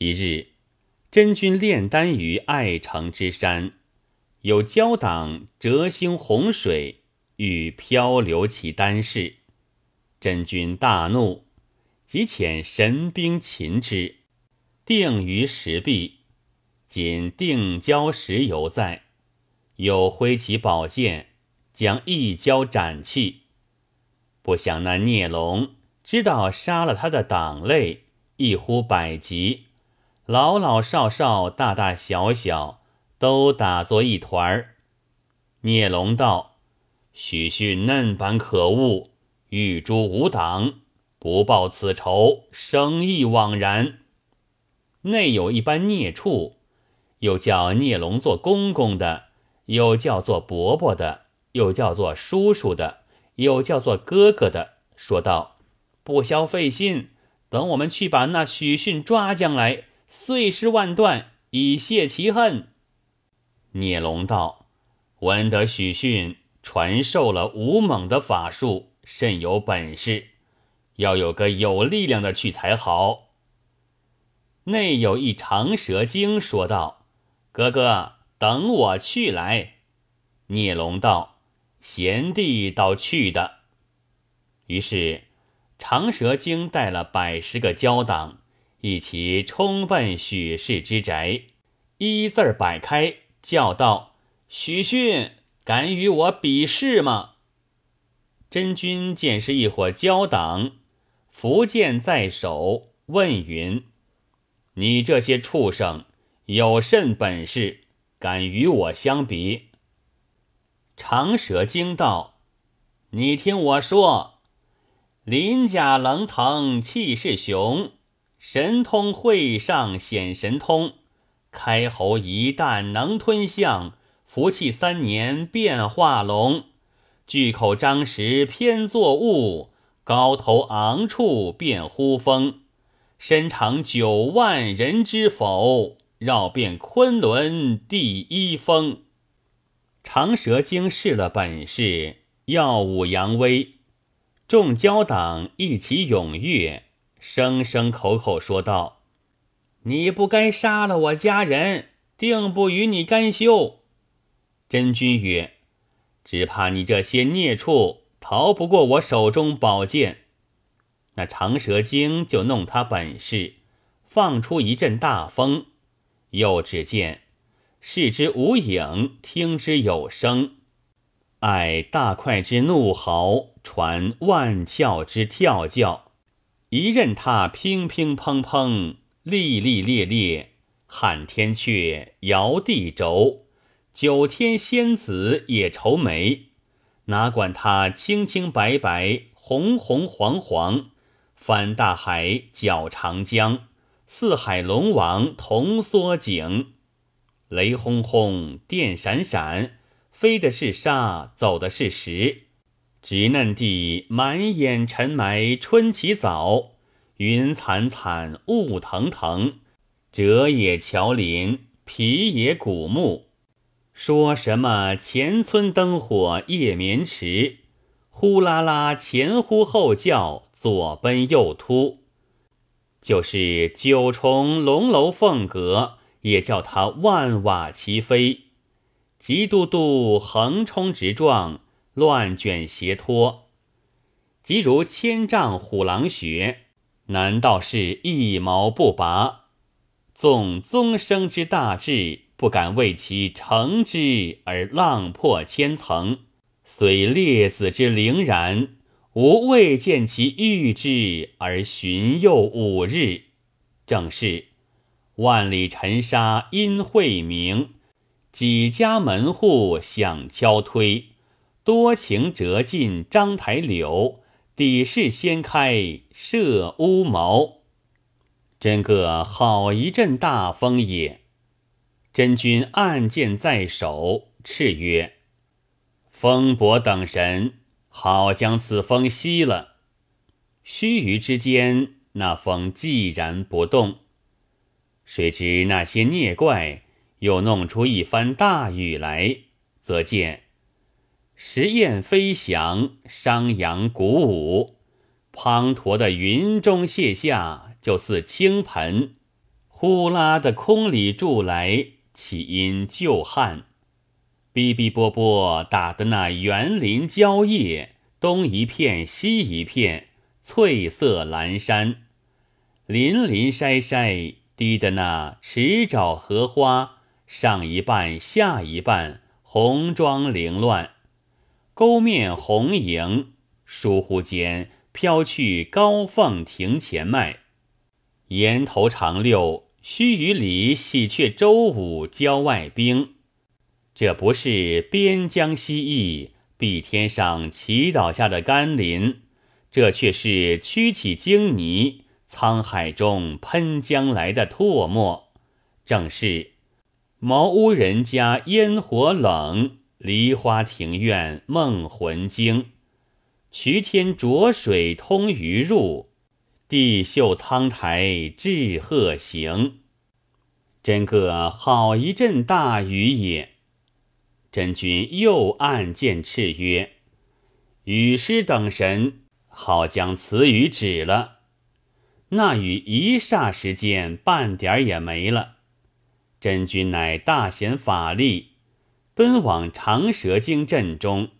一日，真君炼丹于爱城之山，有交党折星洪水，欲漂流其丹室。真君大怒，即遣神兵擒之，定于石壁。仅定交石犹在，又挥起宝剑，将一交斩弃。不想那孽龙知道杀了他的党类，一呼百级。老老少少、大大小小，都打作一团儿。聂龙道：“许逊嫩般可恶，玉珠无党，不报此仇，生意枉然。”内有一般孽畜，又叫聂龙做公公的，又叫做伯伯的，又叫做叔叔的，又叫做哥哥的，说道：“不消费心，等我们去把那许逊抓将来。”碎尸万段，以泄其恨。聂龙道：“闻得许逊传授了吴猛的法术，甚有本事，要有个有力量的去才好。”内有一长蛇精说道：“哥哥，等我去来。”聂龙道：“贤弟倒去的。”于是长蛇精带了百十个交党。一起冲奔许氏之宅，一字儿摆开，叫道：“许逊，敢与我比试吗？”真君见是一伙交党，伏剑在手，问云：“你这些畜生有甚本事，敢与我相比？”长蛇精道：“你听我说，鳞甲棱层，气势雄。”神通会上显神通，开喉一旦能吞象，服气三年变化龙，巨口张时偏作雾，高头昂处变呼风，身长九万人知否？绕遍昆仑第一峰。长蛇精试了本事，耀武扬威，众交党一起踊跃。声声口口说道：“你不该杀了我家人，定不与你甘休。”真君曰：“只怕你这些孽畜逃不过我手中宝剑。”那长蛇精就弄他本事，放出一阵大风，又只见视之无影，听之有声，爱大块之怒嚎，传万窍之跳叫。一任他乒乒乓乓，历历烈烈，撼天阙，摇地轴，九天仙子也愁眉。哪管他青青白白，红红黄黄，翻大海，搅长江，四海龙王同缩颈。雷轰轰，电闪闪，飞的是沙，走的是石。稚嫩地满眼尘埋，春起早，云惨惨，雾腾腾，折野桥林，皮野古木。说什么前村灯火夜眠迟，呼啦啦前呼后叫，左奔右突。就是九重龙楼凤阁，也叫它万瓦齐飞，急嘟嘟，横冲直撞。乱卷斜拖，即如千丈虎狼穴，难道是一毛不拔？纵宗生之大志，不敢为其成之而浪破千层；虽列子之凌然，吾未见其遇之而寻诱五日。正是万里尘沙因晦明，几家门户响敲推。多情折尽章台柳，底事掀开射乌毛。真个好一阵大风也！真君暗箭在手，叱曰：“风伯等神，好将此风息了。”须臾之间，那风寂然不动。谁知那些孽怪又弄出一番大雨来，则见。石雁飞翔，商阳鼓舞，滂沱的云中泻下，就似倾盆；呼啦的空里住来，岂因旧旱？逼逼波波打得那园林蕉叶，东一片西一片，翠色阑珊。林林筛筛，滴的那池沼荷花，上一半下一半，红妆凌乱。沟面红盈，疏忽间飘去高凤庭前麦。檐头长六，须臾里喜鹊周五郊外冰。这不是边疆西翼，碧天上祈祷下的甘霖，这却是曲起荆泥，沧海中喷将来的唾沫。正是茅屋人家烟火冷，梨花庭院梦魂惊。渠天浊水通鱼入，地秀苍苔至鹤行。真个好一阵大雨也。真君又暗见敕曰：“雨师等神，好将此雨止了。”那雨一霎时间，半点也没了。真君乃大显法力，奔往长蛇精阵中，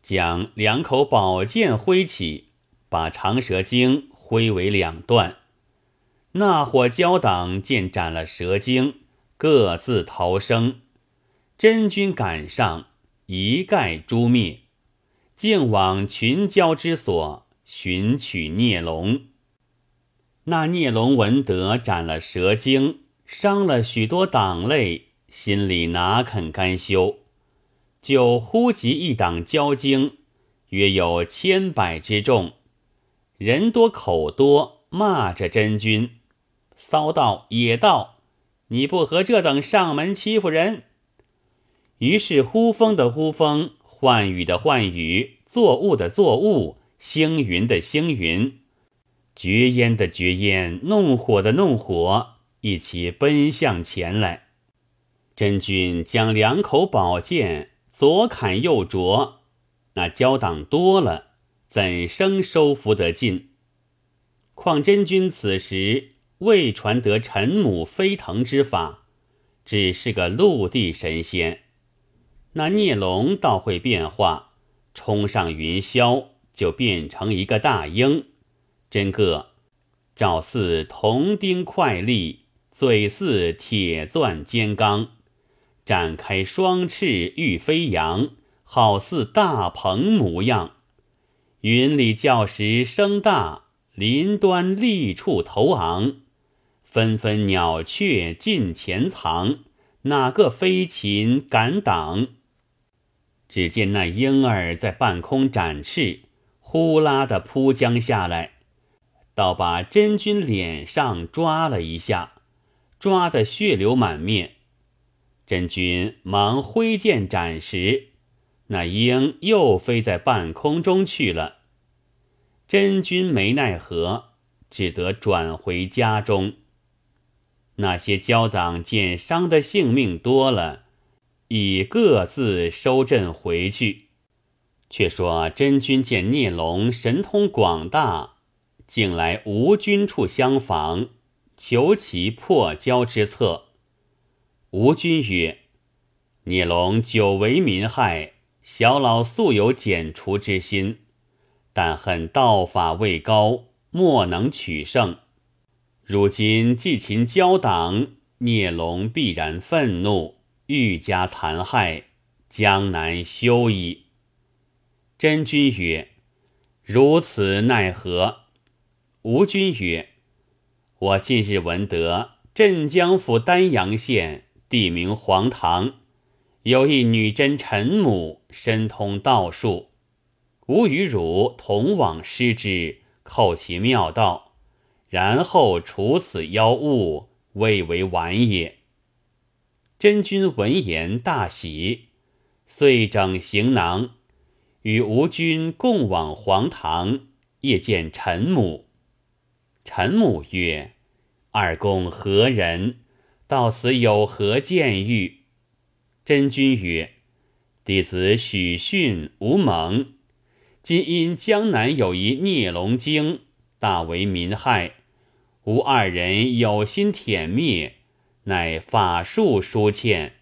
将两口宝剑挥起，把长蛇精挥为两段。那伙交党见斩了蛇精，各自逃生。真君赶上，一概诛灭，竟往群交之所寻取孽龙。那孽龙闻得斩了蛇精，伤了许多党类，心里哪肯甘休，就呼集一党交精，约有千百之众，人多口多，骂着真君，骚道野道，你不和这等上门欺负人！于是呼风的呼风，唤雨的唤雨，作物的作物，星云的星云，绝烟的绝烟，弄火的弄火，一起奔向前来。真君将两口宝剑左砍右啄，那交党多了，怎生收服得尽？况真君此时未传得陈母飞腾之法，只是个陆地神仙。那孽龙倒会变化，冲上云霄就变成一个大鹰，真个爪似铜钉快利，嘴似铁钻尖钢，展开双翅欲飞扬，好似大鹏模样。云里叫时声大，林端立处头昂，纷纷鸟雀近前藏，哪个飞禽敢挡？只见那婴儿在半空展翅，呼啦的扑将下来，倒把真君脸上抓了一下，抓得血流满面。真君忙挥剑斩时，那鹰又飞在半空中去了。真君没奈何，只得转回家中。那些交党见伤的性命多了。已各自收阵回去。却说真君见聂龙神通广大，竟来吴军处相访，求其破交之策。吴军曰：“聂龙久为民害，小老素有剪除之心，但恨道法未高，莫能取胜。如今既擒交党，聂龙必然愤怒。”愈加残害，江南休矣。真君曰：“如此奈何？”吴君曰：“我近日闻得镇江府丹阳县地名黄堂，有一女真陈母，深通道术。吾与汝同往师之，叩其妙道，然后除此妖物，未为晚也。”真君闻言大喜，遂整行囊，与吴君共往黄堂，夜见陈母。陈母曰：“二公何人？到此有何见遇？”真君曰：“弟子许逊、吴蒙，今因江南有一孽龙精，大为民害，吾二人有心舔灭，乃法术疏欠。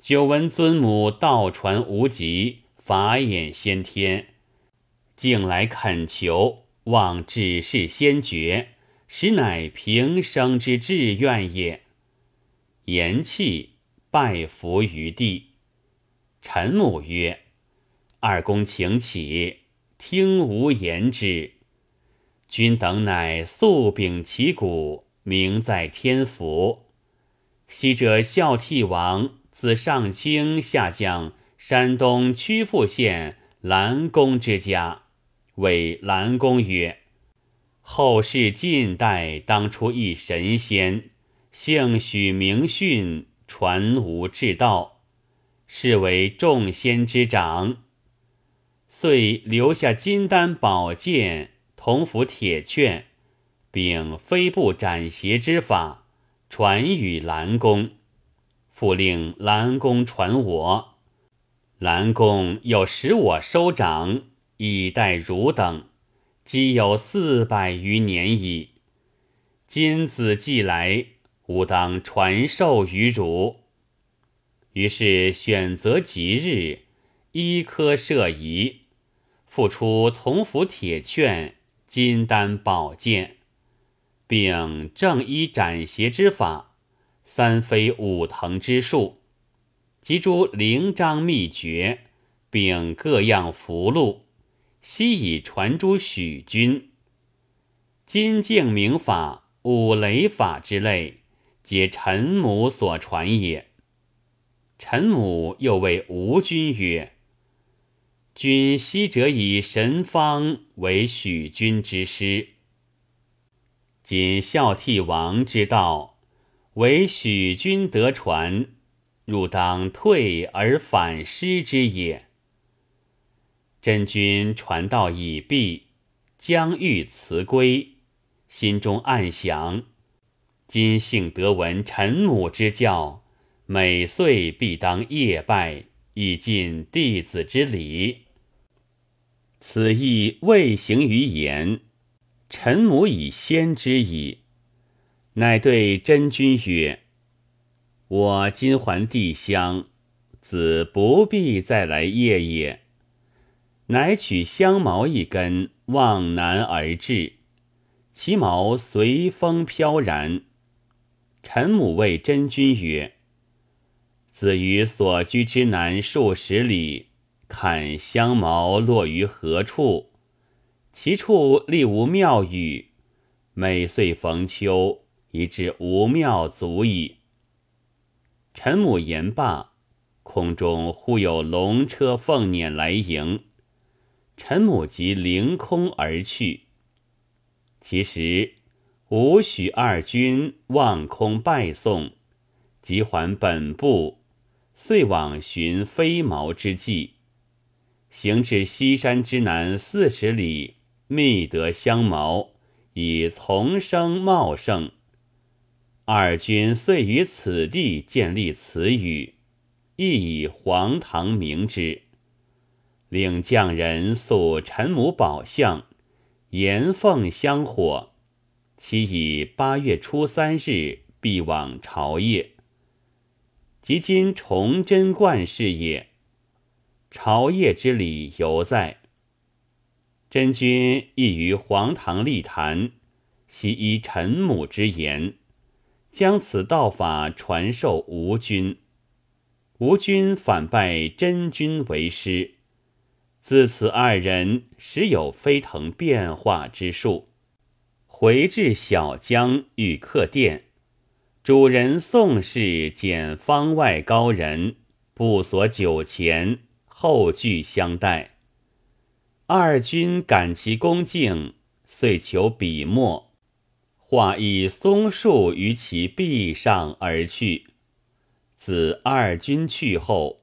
久闻尊母道传无极，法眼先天，竟来恳求，望指示先觉，实乃平生之志愿也。言讫，拜伏于地。陈母曰：“二公请起，听吾言之。”君等乃素秉其骨，名在天府。昔者孝悌王自上清下降山东曲阜县兰公之家，谓兰公曰：“后世近代当初一神仙，姓许名训，传吾至道，是为众仙之长，遂留下金丹宝剑。”同服铁券，并飞步斩邪之法，传与兰公。复令兰公传我。兰公又使我收掌，以待汝等。既有四百余年矣。今子既来，吾当传授于汝。于是选择吉日，一科设仪，复出同符铁券。金丹宝剑，并正一斩邪之法，三飞五腾之术，及诸灵章秘诀，并各样符箓，悉以传诸许君。金镜明法、五雷法之类，皆臣母所传也。臣母又谓吴君曰。君昔者以神方为许君之师，今孝悌王之道为许君得传，汝当退而反师之也。真君传道已毕，将欲辞归，心中暗想：今幸得闻陈母之教，每岁必当夜拜。以尽弟子之礼，此意未行于言。臣母已先知矣。乃对真君曰：“我今还帝乡，子不必再来夜也。”乃取香茅一根，望南而至，其毛随风飘然。臣母谓真君曰：子于所居之南数十里，看香茅落于何处？其处立无庙宇，每岁逢秋，以至无庙足矣。陈母言罢，空中忽有龙车凤辇来迎，陈母即凌空而去。其时吾许二君望空拜送，即还本部。遂往寻飞毛之计，行至西山之南四十里，觅得香茅，以丛生茂盛。二君遂于此地建立祠宇，亦以黄堂名之。令匠人塑陈母宝像，岩凤香火，其以八月初三日必往朝谒。即今崇祯观事也，朝谒之礼犹在。真君亦于皇堂立坛，悉依臣母之言，将此道法传授吴君。吴君反拜真君为师，自此二人时有飞腾变化之术。回至小江，欲客店。主人宋氏见方外高人，不索酒钱，后具相待。二君感其恭敬，遂求笔墨，画一松树于其壁上而去。自二君去后，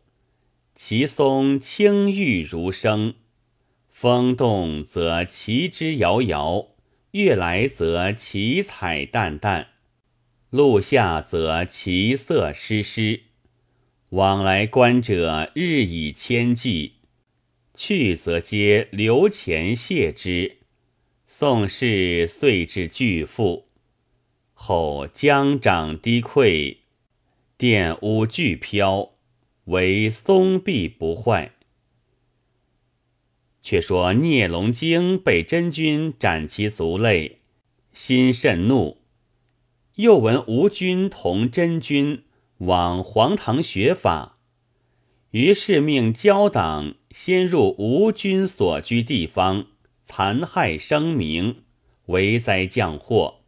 其松青郁如生，风动则其枝摇摇，月来则其彩淡淡。露下则其色湿湿，往来观者日以千计，去则皆留钱谢之。宋氏遂至巨富，后江涨堤溃，殿屋俱飘，唯松壁不坏。却说聂龙经被真君斩其族类，心甚怒。又闻吴军同真君往黄堂学法，于是命焦党先入吴军所居地方，残害生民，为灾降祸。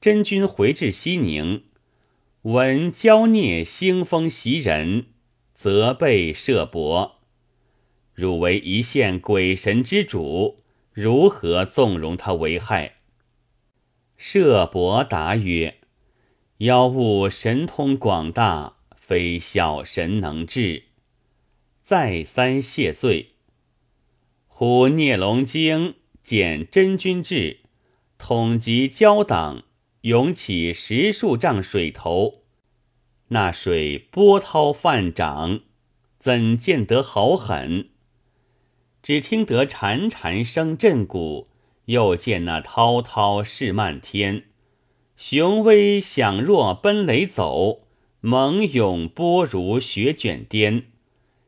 真君回至西宁，闻焦孽兴风袭人，责备设伯。汝为一线鬼神之主，如何纵容他为害？舍伯答曰：“妖物神通广大，非小神能治。”再三谢罪。忽聂龙经见真君至，统集交党，涌起十数丈水头，那水波涛泛涨，怎见得好狠？只听得潺潺声震鼓，又见那滔滔势漫天，雄威响若奔雷走，猛涌波如雪卷颠。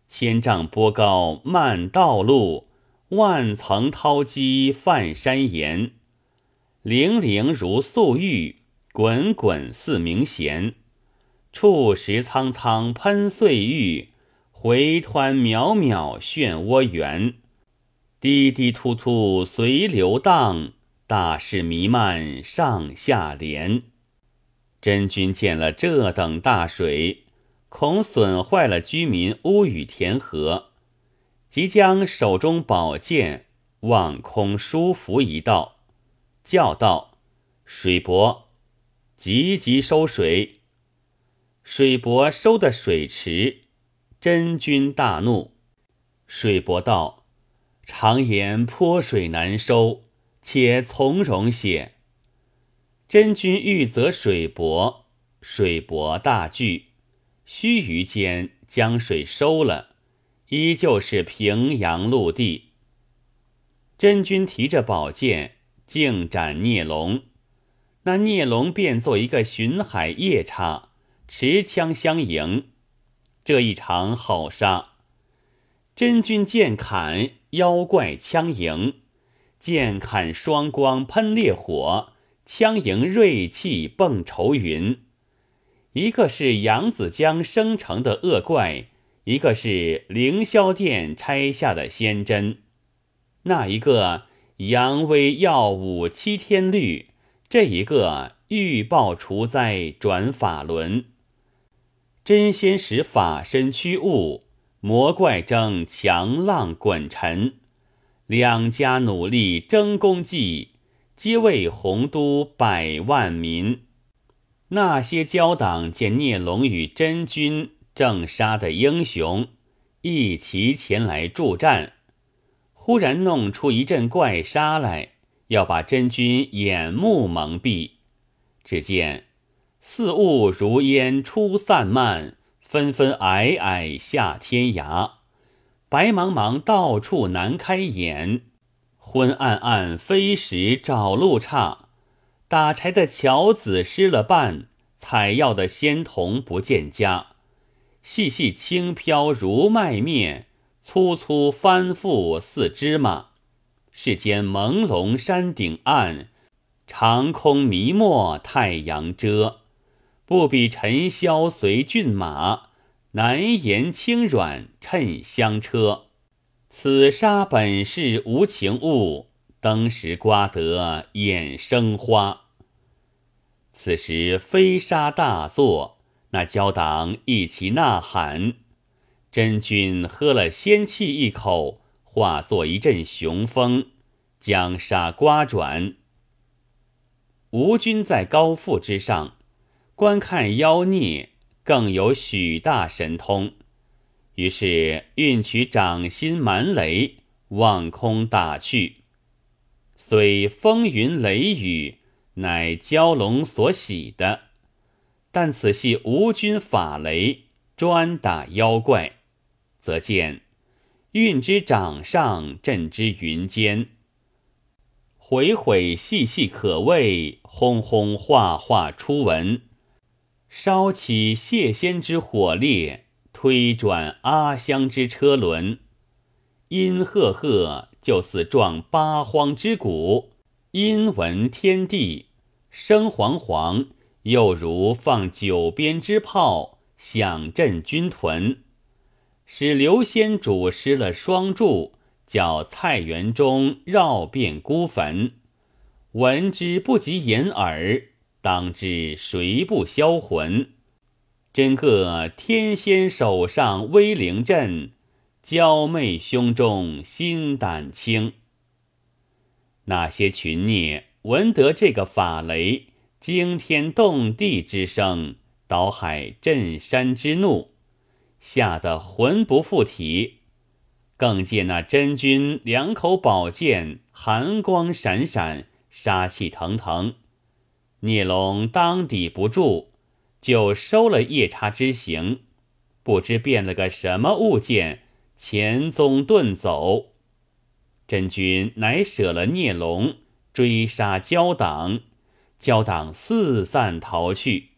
千丈波高漫道路，万层涛积泛山岩。泠泠如素玉，滚滚似明弦。触石苍苍喷碎玉，回湍渺渺漩涡圆。滴滴突突随流荡，大势弥漫上下连。真君见了这等大水，恐损坏了居民屋宇田禾，即将手中宝剑望空舒服一道，叫道：“水伯，急急收水！”水伯收的水池，真君大怒。水伯道。常言泼水难收，且从容些。真君欲则水薄，水薄大惧，须臾间将水收了，依旧是平阳陆地。真君提着宝剑，竟斩孽龙。那孽龙便做一个巡海夜叉，持枪相迎。这一场好杀。真君剑砍。妖怪枪迎，剑砍双光喷烈火，枪迎锐气迸愁云。一个是扬子江生成的恶怪，一个是凌霄殿拆下的仙针。那一个扬威耀武七天律，这一个欲报除灾转法轮。真仙使法身驱物。魔怪争强浪滚沉，两家努力争功绩，皆为洪都百万民。那些交党见聂龙与真君正杀的英雄，一齐前来助战，忽然弄出一阵怪杀来，要把真君眼目蒙蔽。只见似雾如烟出散漫。纷纷霭霭下天涯，白茫茫到处难开眼，昏暗暗飞石找路岔，打柴的樵子失了伴，采药的仙童不见家。细细轻飘如麦面，粗粗翻覆似芝麻。世间朦胧山顶暗，长空迷没太阳遮。不比尘嚣随骏马，难言轻软趁香车。此沙本是无情物，登时刮得眼生花。此时飞沙大作，那交党一齐呐喊。真君喝了仙气一口，化作一阵雄风，将沙刮转。吴军在高阜之上。观看妖孽，更有许大神通，于是运取掌心蛮雷，望空打去。虽风云雷雨，乃蛟龙所喜的，但此系吴军法雷，专打妖怪，则见运之掌上，震之云间。回回细细可畏，轰轰画画出文。烧起谢仙之火烈，推转阿香之车轮。阴赫赫，就似撞八荒之鼓；阴闻天地，声惶惶，又如放九边之炮，响震军屯。使刘仙主失了双柱。叫菜园中绕遍孤坟，闻之不及掩耳，当知谁不销魂？真个天仙手上威灵阵，娇媚胸中心胆轻。那些群孽闻得这个法雷惊天动地之声，倒海震山之怒，吓得魂不附体。更见那真君两口宝剑，寒光闪闪，杀气腾腾。聂龙当抵不住，就收了夜叉之形，不知变了个什么物件，前踪遁走。真君乃舍了聂龙，追杀焦党，焦党四散逃去。